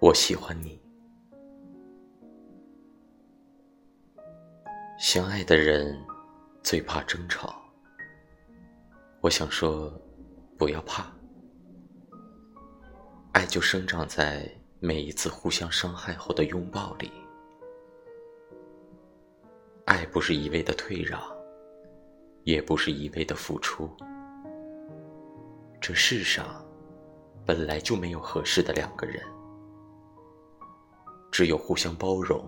我喜欢你。相爱的人最怕争吵。我想说，不要怕，爱就生长在每一次互相伤害后的拥抱里。爱不是一味的退让，也不是一味的付出。这世上本来就没有合适的两个人，只有互相包容、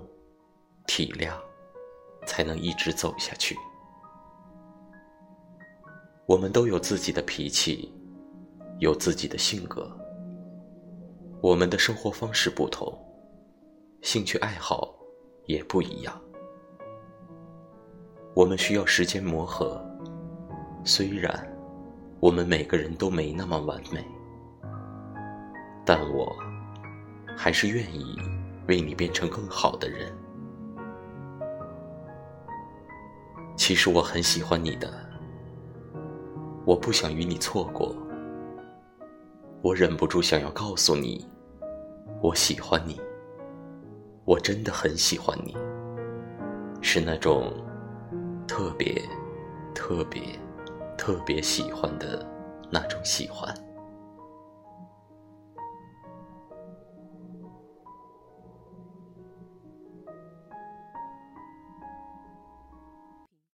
体谅，才能一直走下去。我们都有自己的脾气，有自己的性格，我们的生活方式不同，兴趣爱好也不一样。我们需要时间磨合，虽然我们每个人都没那么完美，但我还是愿意为你变成更好的人。其实我很喜欢你的，我不想与你错过，我忍不住想要告诉你，我喜欢你，我真的很喜欢你，是那种。特别，特别，特别喜欢的那种喜欢。